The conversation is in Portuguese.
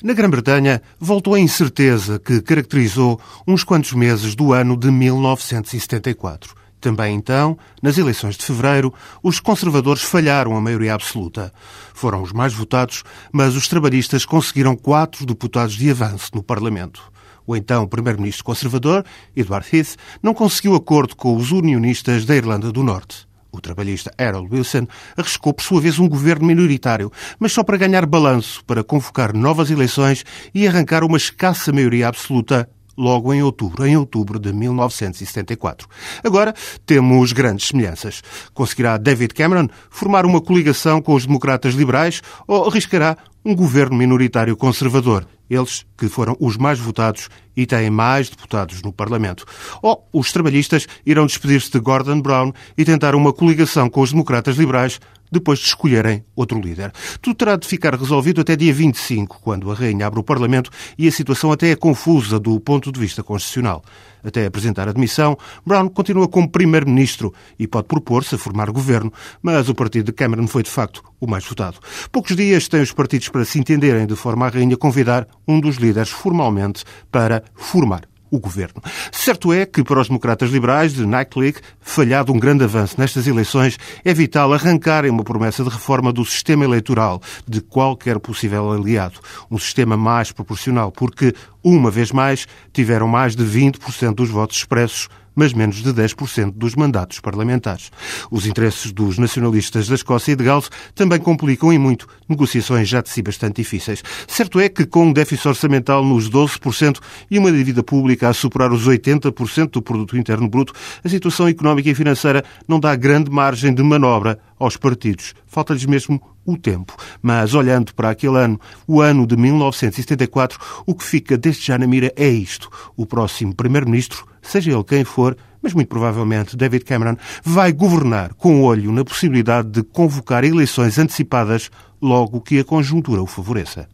Na Grã-Bretanha, voltou a incerteza que caracterizou uns quantos meses do ano de 1974. Também então, nas eleições de fevereiro, os conservadores falharam a maioria absoluta. Foram os mais votados, mas os trabalhistas conseguiram quatro deputados de avanço no Parlamento. O então primeiro-ministro conservador, Edward Heath, não conseguiu acordo com os unionistas da Irlanda do Norte. O trabalhista Harold Wilson arriscou, por sua vez, um governo minoritário, mas só para ganhar balanço, para convocar novas eleições e arrancar uma escassa maioria absoluta logo em outubro, em outubro de 1974. Agora temos grandes semelhanças. Conseguirá David Cameron formar uma coligação com os democratas liberais ou arriscará um governo minoritário conservador? Eles que foram os mais votados e têm mais deputados no Parlamento. Ou os trabalhistas irão despedir-se de Gordon Brown e tentar uma coligação com os democratas liberais depois de escolherem outro líder. Tudo terá de ficar resolvido até dia 25, quando a Rainha abre o Parlamento e a situação até é confusa do ponto de vista constitucional. Até apresentar a demissão, Brown continua como Primeiro-Ministro e pode propor-se a formar governo, mas o partido de Cameron foi, de facto, o mais votado. Poucos dias têm os partidos para se entenderem, de forma a Rainha convidar um dos líderes formalmente para formar o governo. Certo é que para os democratas liberais de Nightlick, falhado um grande avanço nestas eleições, é vital arrancarem uma promessa de reforma do sistema eleitoral de qualquer possível aliado. Um sistema mais proporcional, porque, uma vez mais, tiveram mais de 20% dos votos expressos mas menos de 10% dos mandatos parlamentares. Os interesses dos nacionalistas da Escócia e de Gales também complicam e muito negociações já de si bastante difíceis. Certo é que, com um déficit orçamental nos 12% e uma dívida pública a superar os 80% do produto interno bruto, a situação económica e financeira não dá grande margem de manobra aos partidos. Falta-lhes mesmo o tempo. Mas olhando para aquele ano, o ano de 1974, o que fica desde já na mira é isto. O próximo Primeiro-Ministro seja ele quem for, mas muito provavelmente David Cameron, vai governar com olho na possibilidade de convocar eleições antecipadas logo que a conjuntura o favoreça.